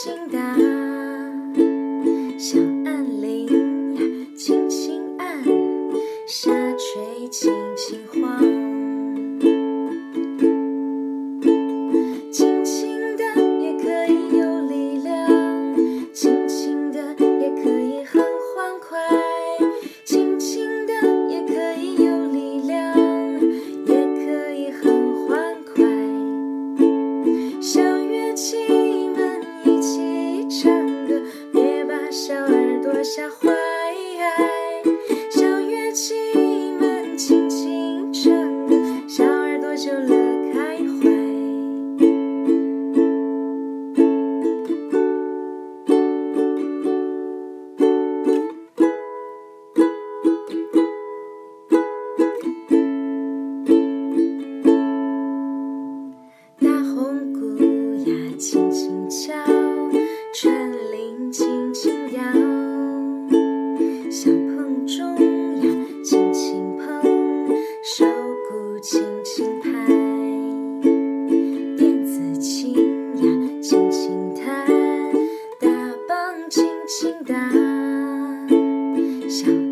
心打，小按铃呀，轻轻按，下垂，轻轻晃。想。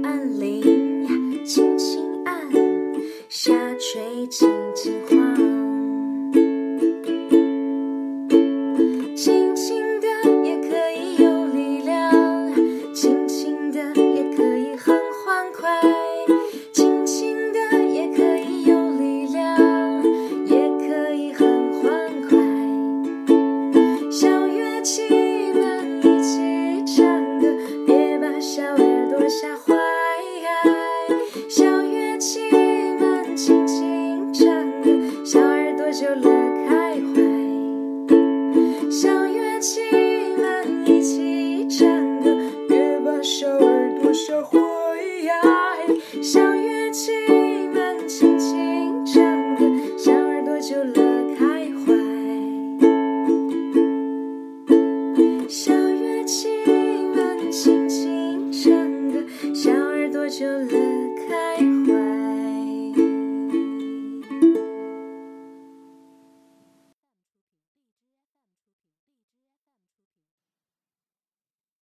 就乐开怀。小乐器们一起唱歌，别把小耳朵吓坏。小乐器们轻轻唱歌，小耳朵就乐开怀。小乐器们轻轻唱歌，小耳朵就乐。